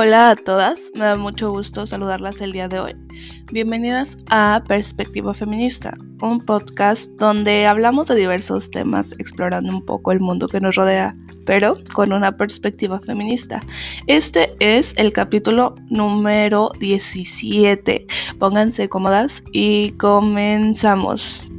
Hola a todas, me da mucho gusto saludarlas el día de hoy. Bienvenidas a Perspectiva Feminista, un podcast donde hablamos de diversos temas explorando un poco el mundo que nos rodea, pero con una perspectiva feminista. Este es el capítulo número 17. Pónganse cómodas y comenzamos.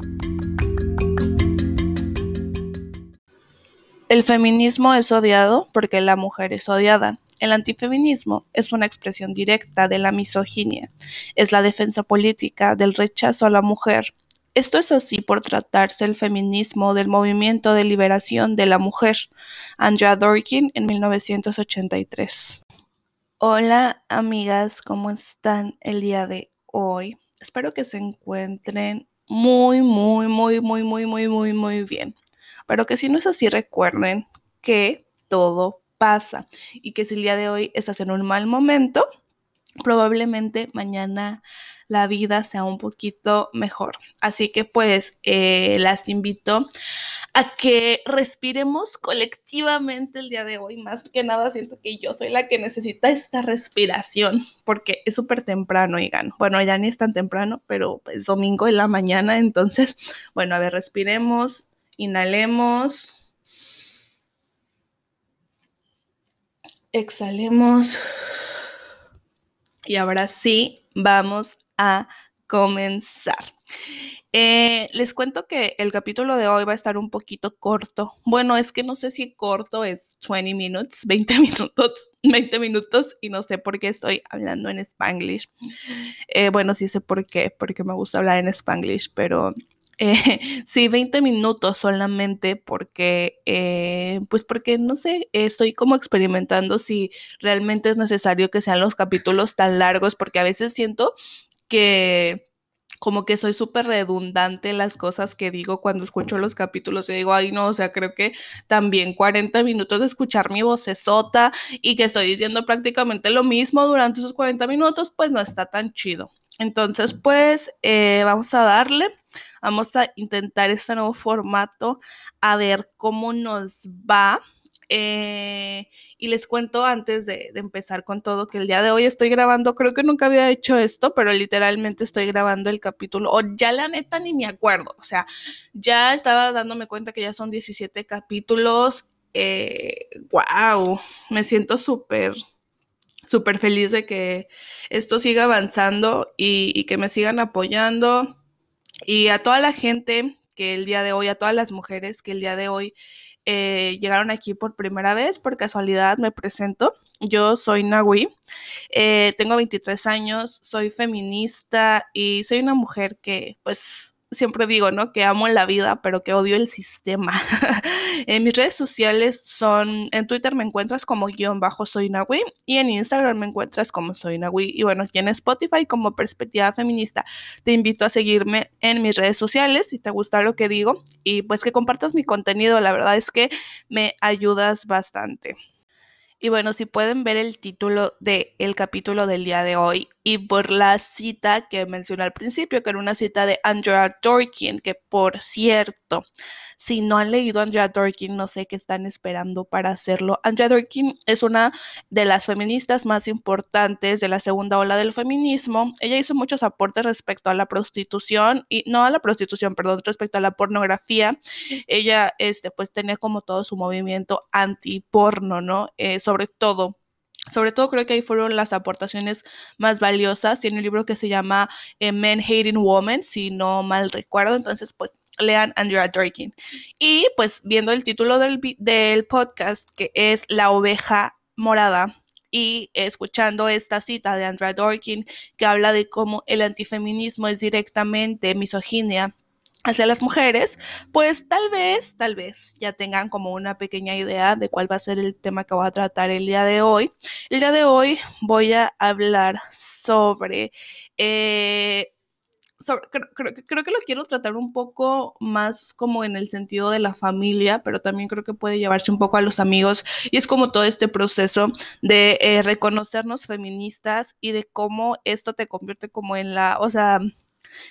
El feminismo es odiado porque la mujer es odiada. El antifeminismo es una expresión directa de la misoginia, es la defensa política del rechazo a la mujer. Esto es así por tratarse el feminismo del movimiento de liberación de la mujer, Andrea Dworkin en 1983. Hola amigas, ¿cómo están el día de hoy? Espero que se encuentren muy, muy, muy, muy, muy, muy, muy, muy bien. Pero que si no es así, recuerden que todo pasa y que si el día de hoy estás en un mal momento, probablemente mañana la vida sea un poquito mejor. Así que pues eh, las invito a que respiremos colectivamente el día de hoy. Más que nada siento que yo soy la que necesita esta respiración porque es súper temprano, oigan. Bueno, ya ni es tan temprano, pero es domingo en la mañana. Entonces, bueno, a ver, respiremos, inhalemos. Exhalemos. Y ahora sí, vamos a comenzar. Eh, les cuento que el capítulo de hoy va a estar un poquito corto. Bueno, es que no sé si corto es 20 minutos, 20 minutos, 20 minutos y no sé por qué estoy hablando en spanglish. Eh, bueno, sí sé por qué, porque me gusta hablar en spanglish, pero eh, sí, 20 minutos solamente porque, eh, pues porque, no sé, estoy como experimentando si realmente es necesario que sean los capítulos tan largos, porque a veces siento que como que soy súper redundante en las cosas que digo cuando escucho los capítulos y digo, ay no, o sea, creo que también 40 minutos de escuchar mi vocesota y que estoy diciendo prácticamente lo mismo durante esos 40 minutos, pues no está tan chido. Entonces, pues eh, vamos a darle. Vamos a intentar este nuevo formato a ver cómo nos va. Eh, y les cuento antes de, empezar con todo que el día de hoy estoy grabando, creo que nunca había hecho esto, pero literalmente estoy grabando el capítulo, o ya la neta ni me acuerdo, o sea, ya estaba dándome cuenta que ya son 17 capítulos. wow, eh, me siento súper súper feliz de que esto siga avanzando y, que me sigan apoyando. Y a toda la gente que el día de hoy, a todas las mujeres que el día de hoy eh, llegaron aquí por primera vez, por casualidad me presento. Yo soy Nahui, eh, tengo 23 años, soy feminista y soy una mujer que pues siempre digo, ¿no? Que amo la vida, pero que odio el sistema. en mis redes sociales son, en Twitter me encuentras como guion bajo soy Nahui y en Instagram me encuentras como soy Nahui y bueno, aquí en Spotify como perspectiva feminista. Te invito a seguirme en mis redes sociales si te gusta lo que digo y pues que compartas mi contenido, la verdad es que me ayudas bastante. Y bueno, si pueden ver el título del el capítulo del día de hoy y por la cita que mencioné al principio, que era una cita de Andrea Dworkin, que por cierto, si no han leído Andrea Dworkin, no sé qué están esperando para hacerlo. Andrea Dworkin es una de las feministas más importantes de la segunda ola del feminismo. Ella hizo muchos aportes respecto a la prostitución y no a la prostitución, perdón, respecto a la pornografía. Ella, este, pues tenía como todo su movimiento anti-porno, ¿no? Eh, sobre todo sobre todo creo que ahí fueron las aportaciones más valiosas. Tiene un libro que se llama eh, Men Hating Women, si no mal recuerdo. Entonces, pues lean Andrea Dworkin. Y pues viendo el título del, podcast, que es La oveja morada, y escuchando esta cita de Andrea Dworkin que habla de cómo el antifeminismo es directamente misoginia hacia las mujeres, pues tal vez, tal vez ya tengan como una pequeña idea de cuál va a ser el tema que voy a tratar el día de hoy. El día de hoy voy a hablar sobre eh, creo, que lo quiero tratar un poco más como en el sentido de la familia, pero también creo que puede llevarse un poco a los amigos y es como todo este proceso de eh, reconocernos feministas y de cómo esto te convierte como en la, o sea,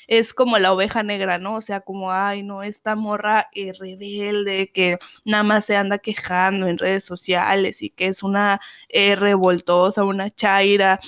es como la oveja negra, ¿no? O sea, como, ay, no, esta morra rebelde que nada más se anda quejando en redes sociales y que es una eh, revoltosa, una chaira,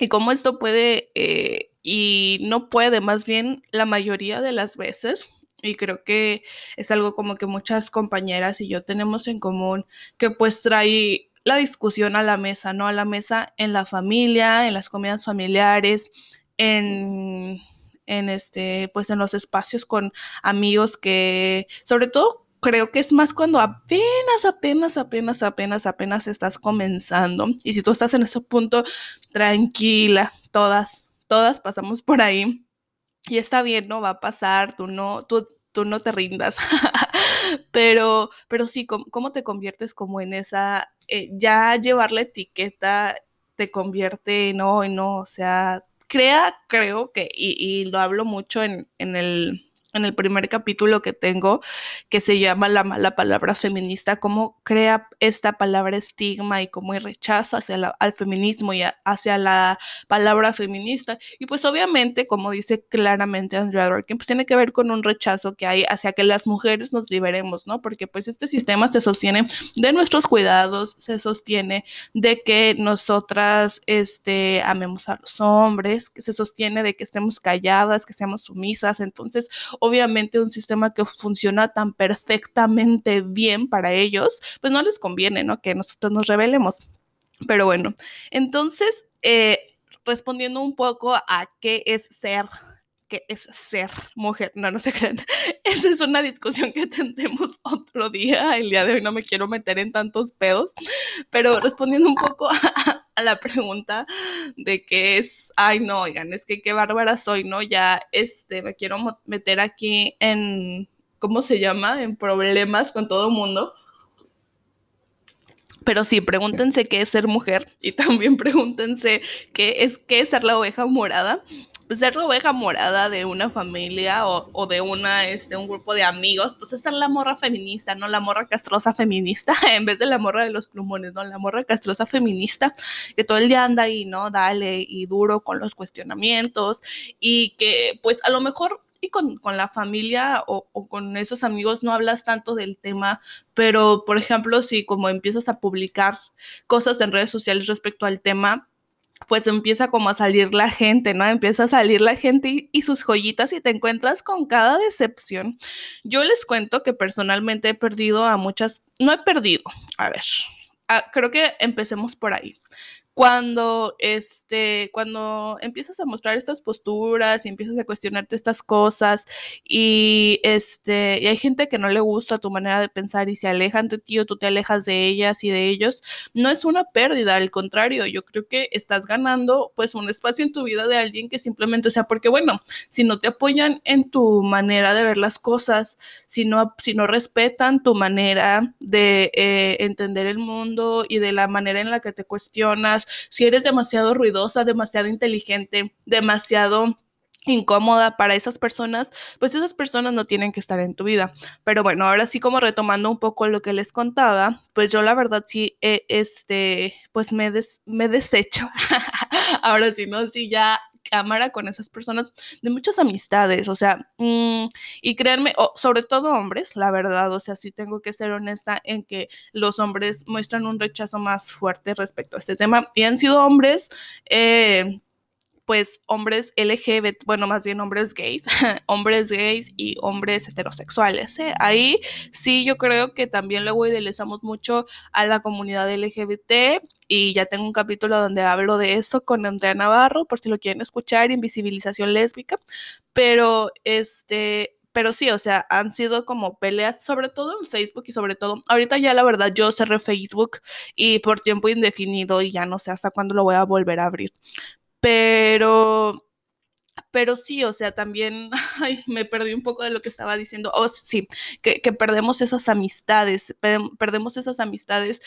y cómo esto puede, eh, y no puede, más bien la mayoría de las veces, y creo que es algo como que muchas compañeras y yo tenemos en común, que pues trae la discusión a la mesa, ¿no? A la mesa en la familia, en las comidas familiares, en en este, pues en los espacios con amigos que, sobre todo, creo que es más cuando apenas, apenas, apenas, apenas, apenas estás comenzando. Y si tú estás en ese punto, tranquila, todas, todas pasamos por ahí. Y está bien, no va a pasar, tú no, tú, tú no te rindas. pero, pero sí, ¿cómo, te conviertes como en esa, eh, ya llevar la etiqueta te convierte no, no, o sea, crea, creo que, y, y lo hablo mucho en, en el en el primer capítulo que tengo, que se llama La mala palabra feminista, cómo crea esta palabra estigma y cómo hay rechazo hacia el al feminismo y hacia la palabra feminista. Y pues obviamente, como dice claramente Andrea Dworkin, pues tiene que ver con un rechazo que hay hacia que las mujeres nos liberemos, ¿no? Porque pues este sistema se sostiene de nuestros cuidados, se sostiene de que nosotras, este, amemos a los hombres, que se sostiene de que estemos calladas, que seamos sumisas. Entonces, obviamente un sistema que funciona tan perfectamente bien para ellos, pues no les conviene, ¿no? Que nosotros nos revelemos. Pero bueno, entonces, eh, respondiendo un poco a qué es ser qué es ser mujer. No, no se crean. Esa es una discusión que tendremos otro día. El día de hoy no me quiero meter en tantos pedos, pero respondiendo un poco a, a la pregunta de qué es, ay no, oigan, es que qué bárbara soy, ¿no? Ya, este, me quiero meter aquí en, ¿cómo se llama? En problemas con todo mundo. Pero sí, pregúntense qué es ser mujer y también pregúntense qué es, qué es ser la oveja morada pues ser la oveja morada de una familia o, de una, este, un grupo de amigos, pues es la morra feminista, ¿no? La morra castrosa feminista, en vez de la morra de los plumones, ¿no? La morra castrosa feminista, que todo el día anda ahí, ¿no? Dale y duro con los cuestionamientos y que pues a lo mejor y con, la familia o, o, con esos amigos no hablas tanto del tema, pero por ejemplo, si como empiezas a publicar cosas en redes sociales respecto al tema, pues empieza como a salir la gente, ¿no? Empieza a salir la gente y, sus joyitas y te encuentras con cada decepción. Yo les cuento que personalmente he perdido a muchas, no he perdido, a ver, creo que empecemos por ahí cuando, este, cuando empiezas a mostrar estas posturas y empiezas a cuestionarte estas cosas y, este, y hay gente que no le gusta tu manera de pensar y se alejan de ti o tú te alejas de ellas y de ellos, no es una pérdida, al contrario, yo creo que estás ganando pues un espacio en tu vida de alguien que simplemente, o sea, porque bueno, si no te apoyan en tu manera de ver las cosas, si no, si no respetan tu manera de eh, entender el mundo y de la manera en la que te cuestionas, si eres demasiado ruidosa, demasiado inteligente, demasiado incómoda para esas personas, pues esas personas no tienen que estar en tu vida. Pero bueno, ahora sí como retomando un poco lo que les contaba, pues yo la verdad sí, este, pues me, des, me desecho. ahora sí, ¿no? Sí, ya cámara con esas personas de muchas amistades, o sea, mm, y créanme, sobre todo hombres, la verdad, o sea, sí tengo que ser honesta en que los hombres muestran un rechazo más fuerte respecto a este tema y han sido hombres, eh, pues hombres LGBT, bueno, más bien hombres gays, hombres gays y hombres heterosexuales. ¿eh? Ahí sí yo creo que también luego idealizamos mucho a la comunidad LGBT y ya tengo un capítulo donde hablo de eso con Andrea Navarro, por si lo quieren escuchar, Invisibilización Lésbica, pero este... Pero sí, o sea, han sido como peleas, sobre todo en Facebook y sobre todo, ahorita ya la verdad yo cerré Facebook y por tiempo indefinido y ya no sé hasta cuándo lo voy a volver a abrir pero pero sí, o sea, también me perdí un poco de lo que estaba diciendo. Oh, sí, que, perdemos esas amistades, perdemos esas amistades.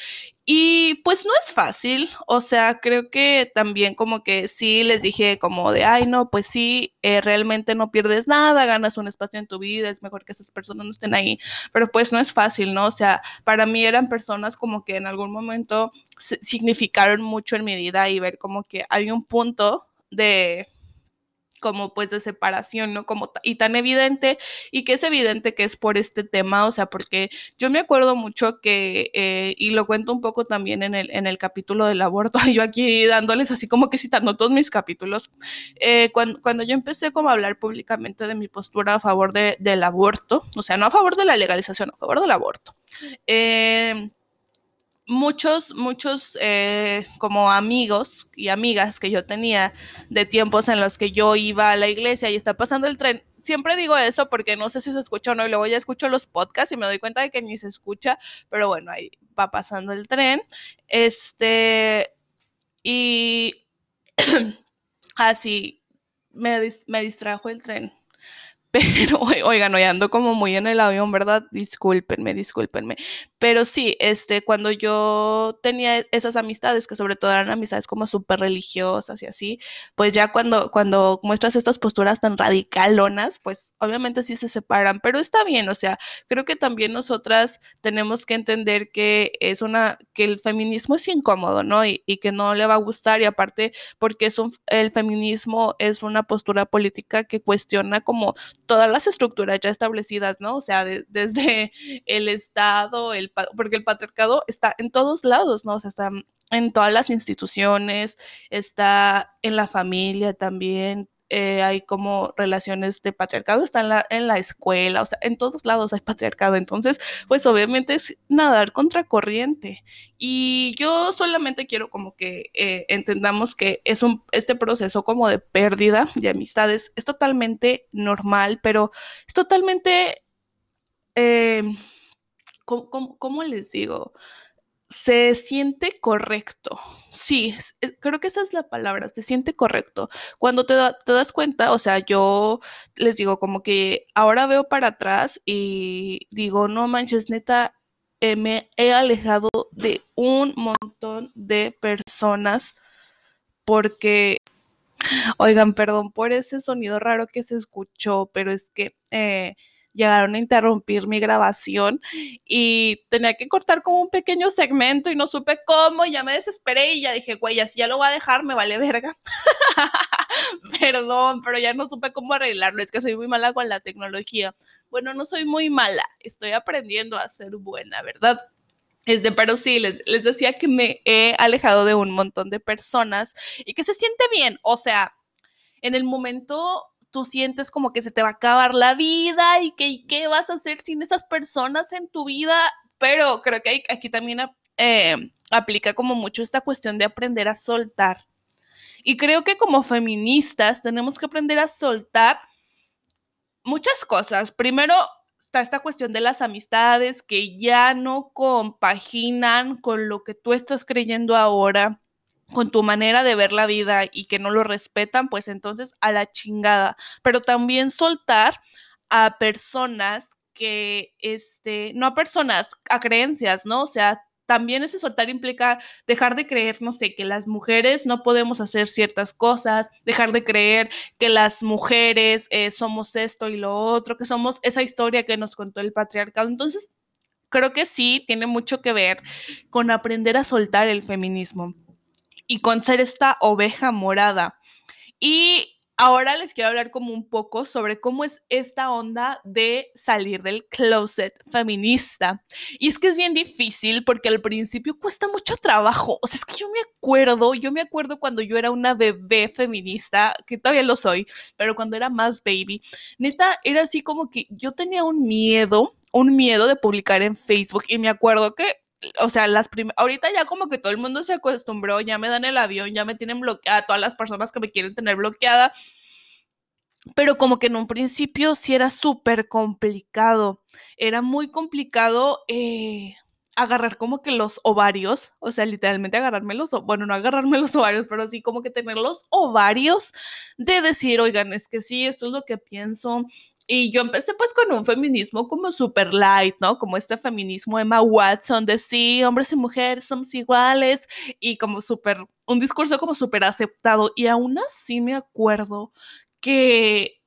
Y pues no es fácil, o sea, creo que también como que sí les dije como de, ay, no, pues sí, eh, realmente no pierdes nada, ganas un espacio en tu vida, es mejor que esas personas no estén ahí, pero pues no es fácil, ¿no? O sea, para mí eran personas como que en algún momento significaron mucho en mi vida y ver como que hay un punto de como pues de separación, ¿no? Como y tan evidente y que es evidente que es por este tema, o sea, porque yo me acuerdo mucho que, eh, y lo cuento un poco también en el, en el capítulo del aborto, yo aquí dándoles así como que citando todos mis capítulos, eh, cuando, cuando, yo empecé como a hablar públicamente de mi postura a favor de, del aborto, o sea, no a favor de la legalización, a favor del aborto. Eh, muchos, muchos eh, como amigos y amigas que yo tenía de tiempos en los que yo iba a la iglesia y está pasando el tren. Siempre digo eso porque no sé si se escucha o no, y luego ya escucho los podcasts y me doy cuenta de que ni se escucha, pero bueno, ahí va pasando el tren. Este, y así me, me distrajo el tren pero, oigan, hoy ando como muy en el avión, ¿verdad? Discúlpenme, discúlpenme. Pero sí, este, cuando yo tenía esas amistades, que sobre todo eran amistades como súper religiosas y así, pues ya cuando, cuando muestras estas posturas tan radicalonas, pues obviamente sí se separan, pero está bien, o sea, creo que también nosotras tenemos que entender que es una, que el feminismo es incómodo, ¿no? Y, y que no le va a gustar, y aparte, porque es un, el feminismo es una postura política que cuestiona como todas las estructuras ya establecidas, ¿no? O sea, desde el Estado, el, porque el patriarcado está en todos lados, ¿no? O sea, está en todas las instituciones, está en la familia también, eh, hay como relaciones de patriarcado, está en la, en la escuela, o sea, en todos lados hay patriarcado. Entonces, pues obviamente es nadar contra corriente. Y yo solamente quiero como que eh, entendamos que es un, este proceso como de pérdida de amistades es totalmente normal, pero es totalmente, eh, cómo les digo? se siente correcto. Sí, creo que esa es la palabra, se siente correcto. Cuando te, das cuenta, o sea, yo les digo como que ahora veo para atrás y digo, no manches, neta, eh, me he alejado de un montón de personas porque, oigan, perdón por ese sonido raro que se escuchó, pero es que... Eh, llegaron a interrumpir mi grabación y tenía que cortar como un pequeño segmento y no supe cómo, ya me desesperé y ya dije, güey, así ya lo voy a dejar, me vale verga. Perdón, pero ya no supe cómo arreglarlo, es que soy muy mala con la tecnología. Bueno, no soy muy mala, estoy aprendiendo a ser buena, ¿verdad? Este, pero sí, les decía que me he alejado de un montón de personas y que se siente bien, o sea, en el momento tú sientes como que se te va a acabar la vida y que qué vas a hacer sin esas personas en tu vida, pero creo que aquí también eh, aplica como mucho esta cuestión de aprender a soltar. Y creo que como feministas tenemos que aprender a soltar muchas cosas. Primero está esta cuestión de las amistades que ya no compaginan con lo que tú estás creyendo ahora con tu manera de ver la vida y que no lo respetan, pues entonces a la chingada. Pero también soltar a personas que, este, no a personas, a creencias, ¿no? O sea, también ese soltar implica dejar de creer, no sé, que las mujeres no podemos hacer ciertas cosas, dejar de creer que las mujeres eh, somos esto y lo otro, que somos esa historia que nos contó el patriarcado. Entonces, creo que sí, tiene mucho que ver con aprender a soltar el feminismo y con ser esta oveja morada. Y ahora les quiero hablar como un poco sobre cómo es esta onda de salir del closet feminista. Y es que es bien difícil porque al principio cuesta mucho trabajo. O sea, es que yo me acuerdo, yo me acuerdo cuando yo era una bebé feminista, que todavía lo soy, pero cuando era más baby, neta, era así como que yo tenía un miedo, un miedo de publicar en Facebook y me acuerdo que o sea, las ahorita ya como que todo el mundo se acostumbró, ya me dan el avión, ya me tienen bloqueada, todas las personas que me quieren tener bloqueada, pero como que en un principio sí era súper complicado, era muy complicado eh, agarrar como que los ovarios, o sea, literalmente agarrarme los, bueno, no agarrarme los ovarios, pero sí como que tener los ovarios de decir, oigan, es que sí, esto es lo que pienso. Y yo empecé pues con un feminismo como super light, ¿no? Como este feminismo Emma Watson de sí, hombres y mujeres somos iguales y como súper, un discurso como súper aceptado. Y aún así me acuerdo que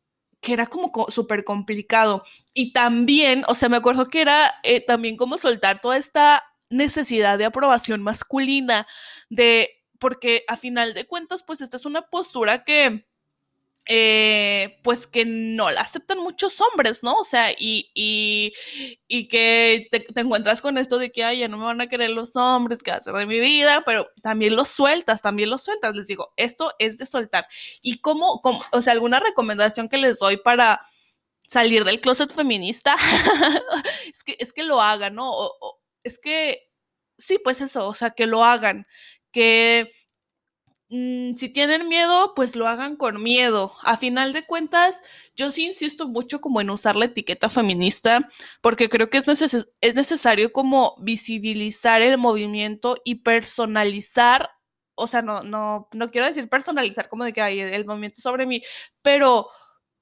que era como súper complicado. Y también, o sea, me acuerdo que era eh, también como soltar toda esta necesidad de aprobación masculina, de, porque a final de cuentas, pues esta es una postura que eh, pues que no la aceptan muchos hombres, ¿no? O sea, y, y, y que te, encuentras con esto de que, ay, ya no me van a querer los hombres, ¿qué va a hacer de mi vida? Pero también los sueltas, también los sueltas. Les digo, esto es de soltar. Y cómo, o sea, alguna recomendación que les doy para salir del closet feminista, es, que, es que lo hagan, ¿no? O, es que, sí, pues eso, o sea, que lo hagan, que Mm, si tienen miedo, pues lo hagan con miedo. A final de cuentas, yo sí insisto mucho como en usar la etiqueta feminista, porque creo que es, neces es necesario como visibilizar el movimiento y personalizar, o sea, no, no, no quiero decir personalizar como de que hay el movimiento sobre mí, pero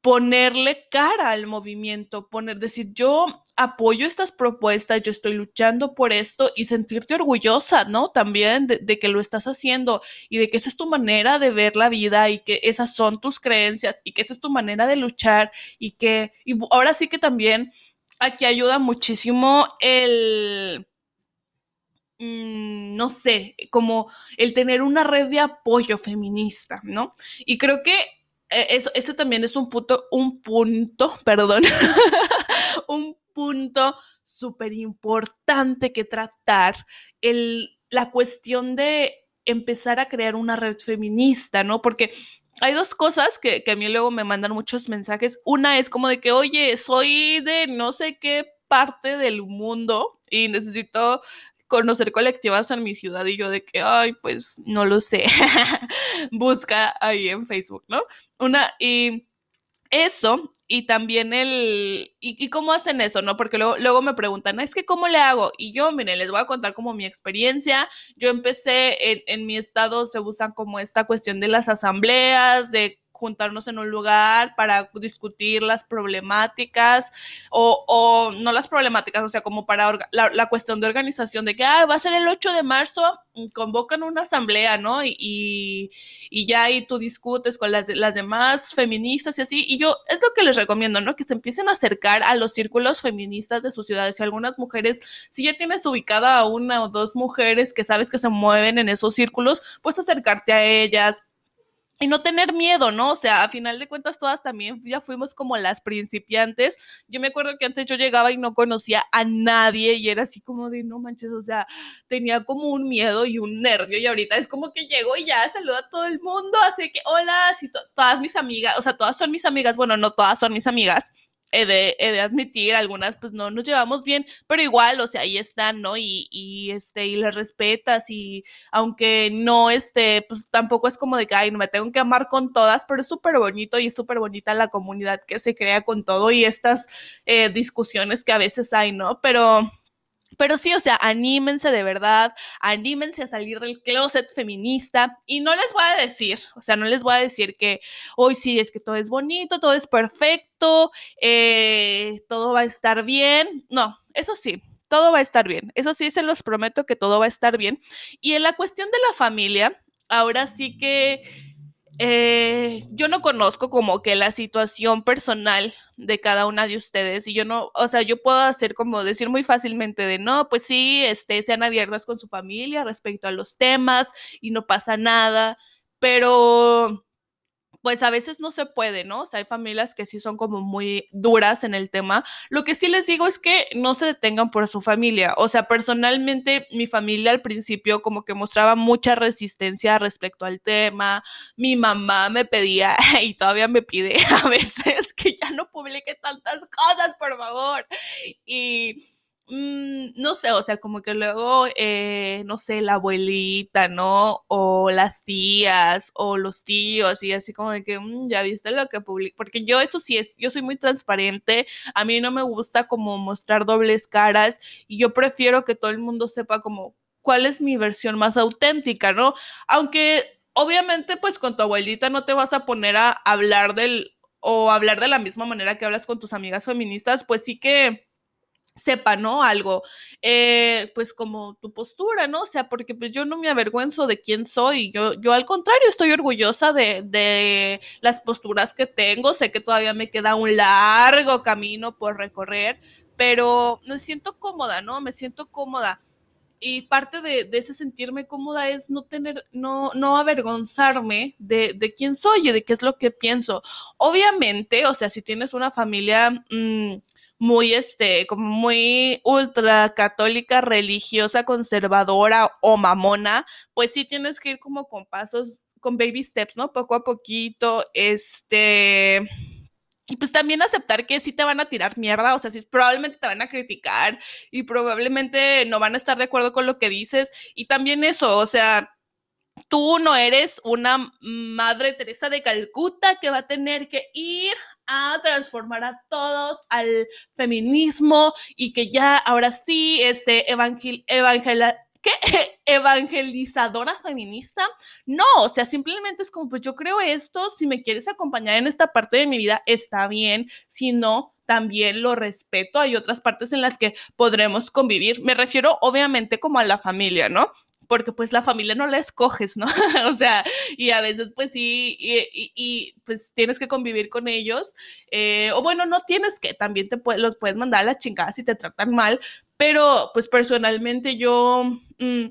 ponerle cara al movimiento, poner, decir, yo apoyo estas propuestas, yo estoy luchando por esto y sentirte orgullosa, ¿no? También de, de, que lo estás haciendo y de que esa es tu manera de ver la vida y que esas son tus creencias y que esa es tu manera de luchar y que, y ahora sí que también aquí ayuda muchísimo el mm, no sé, como el tener una red de apoyo feminista, ¿no? Y creo que eso, eso también es un punto, un punto, perdón, un punto súper importante que tratar, el, la cuestión de empezar a crear una red feminista, ¿no? Porque hay dos cosas que, que, a mí luego me mandan muchos mensajes. Una es como de que, oye, soy de no sé qué parte del mundo y necesito conocer colectivas en mi ciudad y yo de que, ay, pues no lo sé, busca ahí en Facebook, ¿no? Una, y eso, y también el, y, y, cómo hacen eso, ¿no? Porque luego, luego me preguntan, es que cómo le hago, y yo, miren, les voy a contar como mi experiencia, yo empecé en, en mi estado, se usan como esta cuestión de las asambleas, de juntarnos en un lugar para discutir las problemáticas o, no las problemáticas, o sea, como para la, cuestión de organización de que va a ser el 8 de marzo, mm, convocan una asamblea, ¿no? Y, y, y ya ahí tú discutes con las, las demás feministas y así. Y yo es lo que les recomiendo, ¿no? Que se empiecen a acercar a los círculos feministas de sus ciudades. Si algunas mujeres, si ya tienes ubicada a una o dos mujeres que sabes que se mueven en esos círculos, pues acercarte a ellas, y no tener miedo, ¿no? O sea, a final de cuentas todas también ya fuimos como las principiantes. Yo me acuerdo que antes yo llegaba y no conocía a nadie y era así como de, no manches, o sea, tenía como un miedo y un nervio y ahorita es como que llego y ya saludo a todo el mundo, así que hola, si to todas mis amigas, o sea, todas son mis amigas, bueno, no todas son mis amigas, he de, admitir, algunas pues no nos llevamos bien, pero igual, o sea, ahí están, ¿no? Y, y este, y les respetas y aunque no, este, pues tampoco es como de que, ay, no me tengo que amar con todas, pero es súper bonito y es súper bonita la comunidad que se crea con todo y estas eh, discusiones que a veces hay, ¿no? Pero pero sí, o sea, anímense de verdad, anímense a salir del closet feminista y no les voy a decir, o sea, no les voy a decir que hoy sí es que todo es bonito, todo es perfecto, eh, todo va a estar bien. No, eso sí, todo va a estar bien. Eso sí, se los prometo que todo va a estar bien. Y en la cuestión de la familia, ahora sí que eh, yo no conozco como que la situación personal de cada una de ustedes y yo no, o sea, yo puedo hacer como decir muy fácilmente de no, pues sí, este, sean abiertas con su familia respecto a los temas y no pasa nada, pero pues a veces no se puede, ¿no? O sea, hay familias que sí son como muy duras en el tema. Lo que sí les digo es que no se detengan por su familia. O sea, personalmente mi familia al principio como que mostraba mucha resistencia respecto al tema. Mi mamá me pedía y todavía me pide a veces que ya no publique tantas cosas, por favor. Y Mm, no sé, o sea, como que luego, eh, no sé, la abuelita, ¿no? O las tías, o los tíos, y así como de que, mmm, ya viste lo que publico, porque yo eso sí es, yo soy muy transparente, a mí no me gusta como mostrar dobles caras, y yo prefiero que todo el mundo sepa como cuál es mi versión más auténtica, ¿no? Aunque obviamente pues con tu abuelita no te vas a poner a hablar del, o hablar de la misma manera que hablas con tus amigas feministas, pues sí que sepa, ¿no? Algo, eh, pues como tu postura, ¿no? O sea, porque pues yo no me avergüenzo de quién soy, yo, yo al contrario estoy orgullosa de, de las posturas que tengo, sé que todavía me queda un largo camino por recorrer, pero me siento cómoda, ¿no? Me siento cómoda. y parte de, ese sentirme cómoda es no tener, no, no avergonzarme de, de, quién soy y de qué es lo que pienso. Obviamente, o sea, si tienes una familia mm, muy, este, como muy ultra católica, religiosa, conservadora o mamona, pues sí tienes que ir como con pasos, con baby steps, ¿no? Poco a poquito, este y pues también aceptar que sí te van a tirar mierda, o sea, sí, probablemente te van a criticar y probablemente no van a estar de acuerdo con lo que dices. Y también eso, o sea, tú no eres una madre Teresa de Calcuta que va a tener que ir a transformar a todos al feminismo y que ya ahora sí, este, evangel, ¿qué? Evangelizadora feminista. No, o sea, simplemente es como, pues yo creo esto, si me quieres acompañar en esta parte de mi vida, está bien, si no, también lo respeto. Hay otras partes en las que podremos convivir. Me refiero obviamente como a la familia, ¿no? Porque pues la familia no la escoges, ¿no? o sea, y a veces pues sí, y, pues tienes que convivir con ellos, eh, o bueno, no tienes que, también te los puedes mandar a la chingada si te tratan mal, pero pues personalmente yo mm,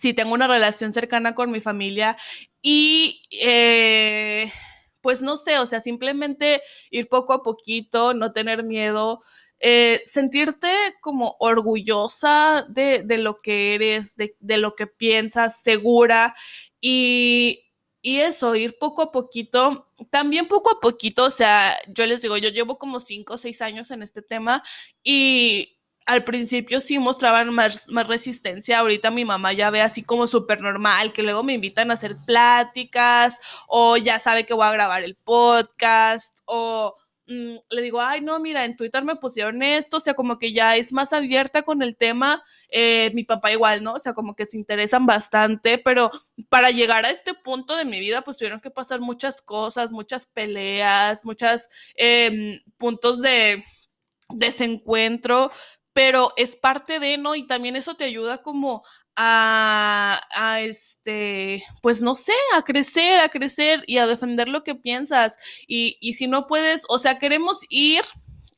sí tengo una relación cercana con mi familia y... Eh, pues no sé, o sea, simplemente ir poco a poquito, no tener miedo, eh, sentirte como orgullosa de, lo que eres, de, lo que piensas, segura y, y eso, ir poco a poquito, también poco a poquito, o sea, yo les digo, yo llevo como cinco o seis años en este tema y al principio sí mostraban más, más, resistencia. Ahorita mi mamá ya ve así como súper normal, que luego me invitan a hacer pláticas o ya sabe que voy a grabar el podcast o mm, le digo, ay, no, mira, en Twitter me pusieron esto, o sea, como que ya es más abierta con el tema. Eh, mi papá igual, ¿no? O sea, como que se interesan bastante, pero para llegar a este punto de mi vida, pues tuvieron que pasar muchas cosas, muchas peleas, muchos em, puntos de desencuentro, pero es parte de, ¿no? Y también eso te ayuda como a, a, este, pues no sé, a crecer, a crecer y a defender lo que piensas. Y, y si no puedes, o sea, queremos ir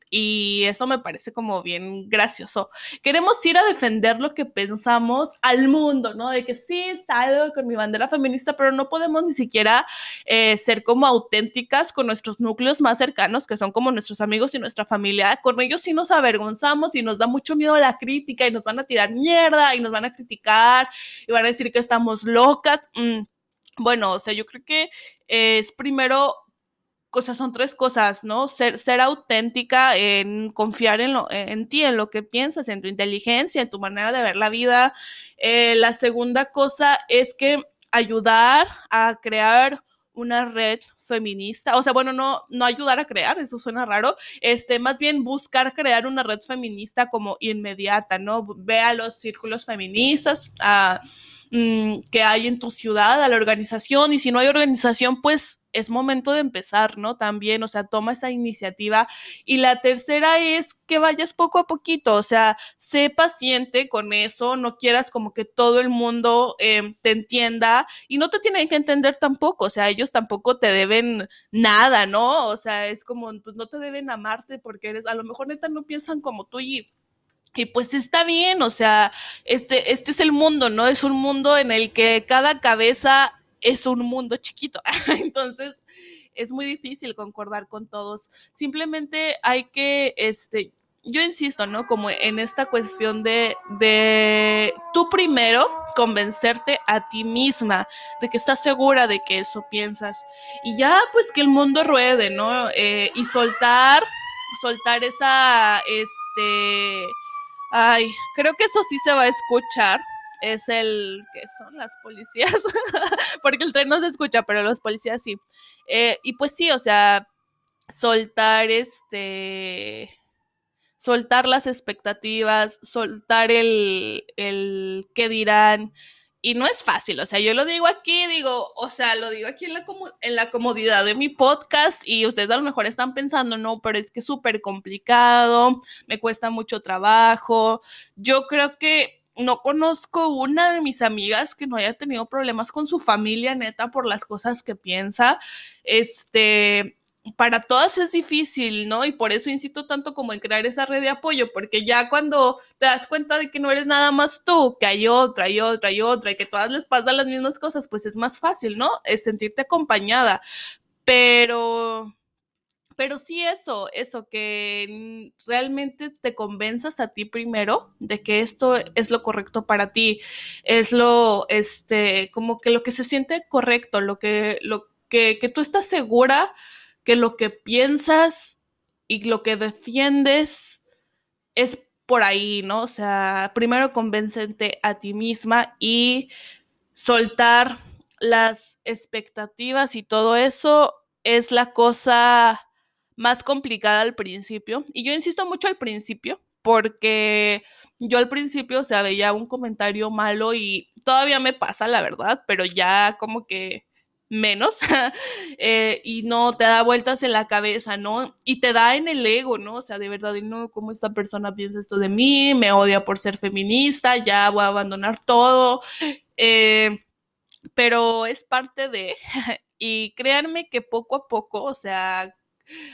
y eso me parece como bien gracioso. Queremos ir a defender lo que pensamos al mundo, ¿no? De que sí, salgo con mi bandera feminista, pero no podemos ni siquiera eh, ser como auténticas con nuestros núcleos más cercanos, que son como nuestros amigos y nuestra familia. Con ellos sí nos avergonzamos y nos da mucho miedo la crítica y nos van a tirar mierda y nos van a criticar y van a decir que estamos locas. Mm, bueno, o sea, yo creo que es primero cosas son tres cosas, ¿no? Ser, auténtica, en confiar en, lo, en ti, en lo que piensas, en tu inteligencia, en tu manera de ver la vida. Eh, la segunda cosa es que ayudar a crear una red feminista, o sea, bueno, no, ayudar a crear, eso suena raro, este, más bien buscar crear una red feminista como inmediata, ¿no? Ve a los círculos feministas mm, que hay en tu ciudad, a la organización, y si no hay organización, pues es momento de empezar, ¿no? También, o sea, toma esa iniciativa. Y la tercera es que vayas poco a poquito, o sea, sé paciente con eso, no quieras como que todo el mundo em, te entienda y no te tienen que entender tampoco, o sea, ellos tampoco te deben nada, ¿no? O sea, es como, pues no te deben amarte porque eres, a lo mejor neta no piensan como tú y y pues está bien, o sea, este, este es el mundo, ¿no? Es un mundo en el que cada cabeza es un mundo chiquito. Entonces, es muy difícil concordar con todos. Simplemente hay que, este, yo insisto, ¿no? Como en esta cuestión de, de tú primero convencerte a ti misma de que estás segura de que eso piensas. Y ya, pues que el mundo ruede, ¿no? Eh, y soltar, soltar esa, este, ay, creo que eso sí se va a escuchar es el que son las policías, porque el tren no se escucha, pero los policías sí. Eh, y pues sí, o sea, soltar este, soltar las expectativas, soltar el, el qué dirán. Y no es fácil, o sea, yo lo digo aquí, digo, o sea, lo digo aquí en la, en la comodidad de mi podcast y ustedes a lo mejor están pensando, no, pero es que es súper complicado, me cuesta mucho trabajo. Yo creo que no conozco una de mis amigas que no haya tenido problemas con su familia, neta, por las cosas que piensa. Este, para todas es difícil, ¿no? Y por eso insisto tanto como en crear esa red de apoyo, porque ya cuando te das cuenta de que no eres nada más tú, que hay otra y otra y otra y que todas les pasan las mismas cosas, pues es más fácil, ¿no? Es sentirte acompañada. Pero pero sí eso, eso, que realmente te convenzas a ti primero de que esto es lo correcto para ti, es lo, este, como que lo que se siente correcto, lo que, lo que, que tú estás segura que lo que piensas y lo que defiendes es por ahí, ¿no? O sea, primero convencente a ti misma y soltar las expectativas y todo eso es la cosa más complicada al principio. Y yo insisto mucho al principio, porque yo al principio, o sea, veía un comentario malo y todavía me pasa, la verdad, pero ya como que menos eh, y no te da vueltas en la cabeza, ¿no? Y te da en el ego, ¿no? O sea, de verdad, no, ¿cómo esta persona piensa esto de mí? Me odia por ser feminista, ya voy a abandonar todo. Eh, pero es parte de, y créanme que poco a poco, o sea,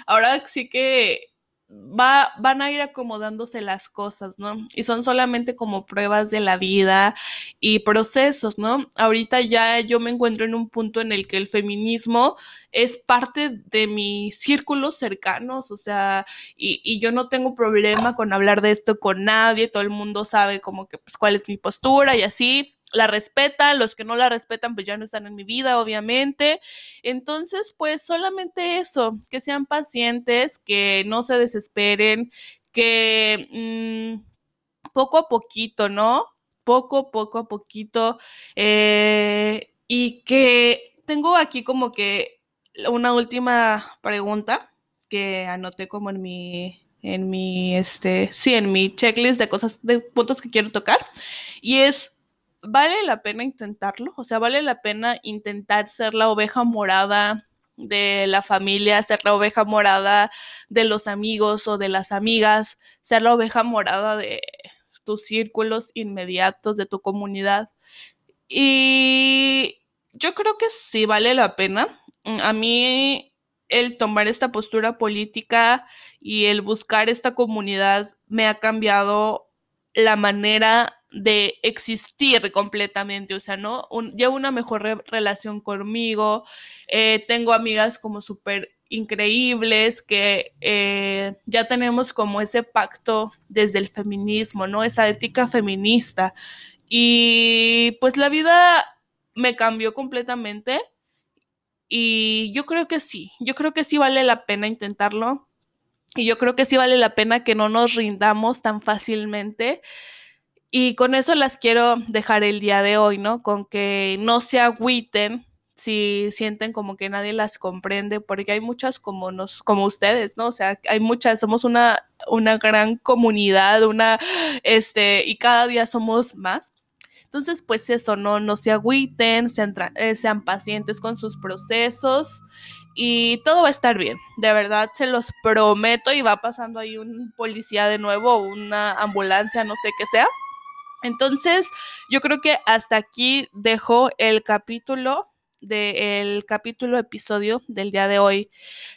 ahora sí que va, van a ir acomodándose las cosas, ¿no? Y son solamente como pruebas de la vida y procesos, ¿no? Ahorita ya yo me encuentro en un punto en el que el feminismo es parte de mis círculos cercanos, o sea, y, y yo no tengo problema con hablar de esto con nadie, todo el mundo sabe como que pues cuál es mi postura y así la respetan, los que no la respetan pues ya no están en mi vida, obviamente. Entonces, pues solamente eso, que sean pacientes, que no se desesperen, que mm, poco a poquito, ¿no? Poco, poco a poquito. Eh, y que tengo aquí como que una última pregunta que anoté como en mi en mi este sí en mi checklist de cosas de puntos que quiero tocar y es vale la pena intentarlo, o sea, vale la pena intentar ser la oveja morada de la familia, ser la oveja morada de los amigos o de las amigas, ser la oveja morada de tus círculos inmediatos, de tu comunidad. Y yo creo que sí vale la pena. A mí el tomar esta postura política y el buscar esta comunidad me ha cambiado la manera de existir completamente, o sea, ¿no? llevo una mejor relación conmigo, eh, tengo amigas como súper increíbles que eh, ya tenemos como ese pacto desde el feminismo, ¿no? Esa ética feminista. Y pues la vida me cambió completamente y yo creo que sí, yo creo que sí vale la pena intentarlo y yo creo que sí vale la pena que no nos rindamos tan fácilmente y con eso las quiero dejar el día de hoy, ¿no? Con que no se agüiten si sienten como que nadie las comprende, porque hay muchas como nos, como ustedes, ¿no? O sea, hay muchas, somos una, una gran comunidad, una, este, y cada día somos más. Entonces, pues eso, no, no se agüiten, sean, eh, sean pacientes con sus procesos y todo va a estar bien. De verdad, se los prometo y va pasando ahí un policía de nuevo, una ambulancia, no sé qué sea. Entonces, yo creo que hasta aquí dejo el capítulo del capítulo episodio del día de hoy.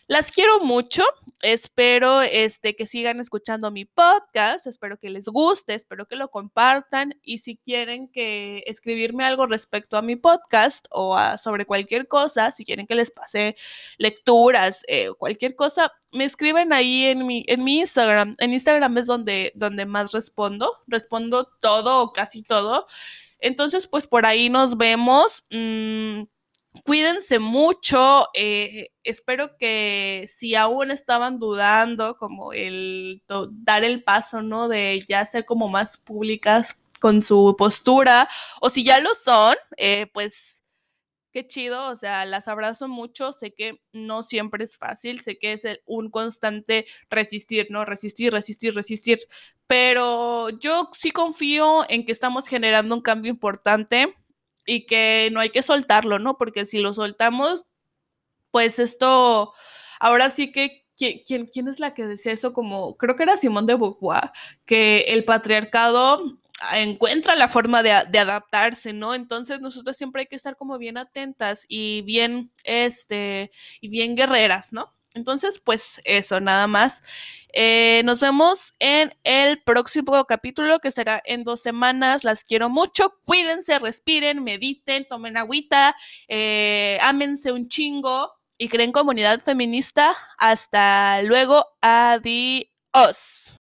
Las quiero mucho, espero este, que sigan escuchando mi podcast, espero que les guste, espero que lo compartan y si quieren que escribirme algo respecto a mi podcast o sobre cualquier cosa, si quieren que les pase lecturas, eh, cualquier cosa, me escriben ahí en mi, en mi Instagram. En Instagram es donde, donde más respondo, respondo todo o casi todo. Entonces, pues por ahí nos vemos. Mm, cuídense mucho. Eh, espero que si aún estaban dudando, como el dar el paso, ¿no? De ya ser como más públicas con su postura, o si ya lo son, eh, pues qué chido, o sea, las abrazo mucho, sé que no siempre es fácil, sé que es un constante resistir, ¿no? Resistir, resistir, resistir, pero yo sí confío en que estamos generando un cambio importante y que no hay que soltarlo, ¿no? Porque si lo soltamos, pues esto, ahora sí que, ¿quién, quién es la que decía eso? Como, creo que era Simón de Beauvoir, que el patriarcado encuentra la forma de, de, adaptarse, ¿no? Entonces nosotros siempre hay que estar como bien atentas y bien, este, y bien guerreras, ¿no? Entonces, pues eso, nada más. Eh, nos vemos en el próximo capítulo que será en dos semanas. Las quiero mucho. Cuídense, respiren, mediten, tomen agüita, eh, ámense un chingo y creen comunidad feminista. Hasta luego. Adiós.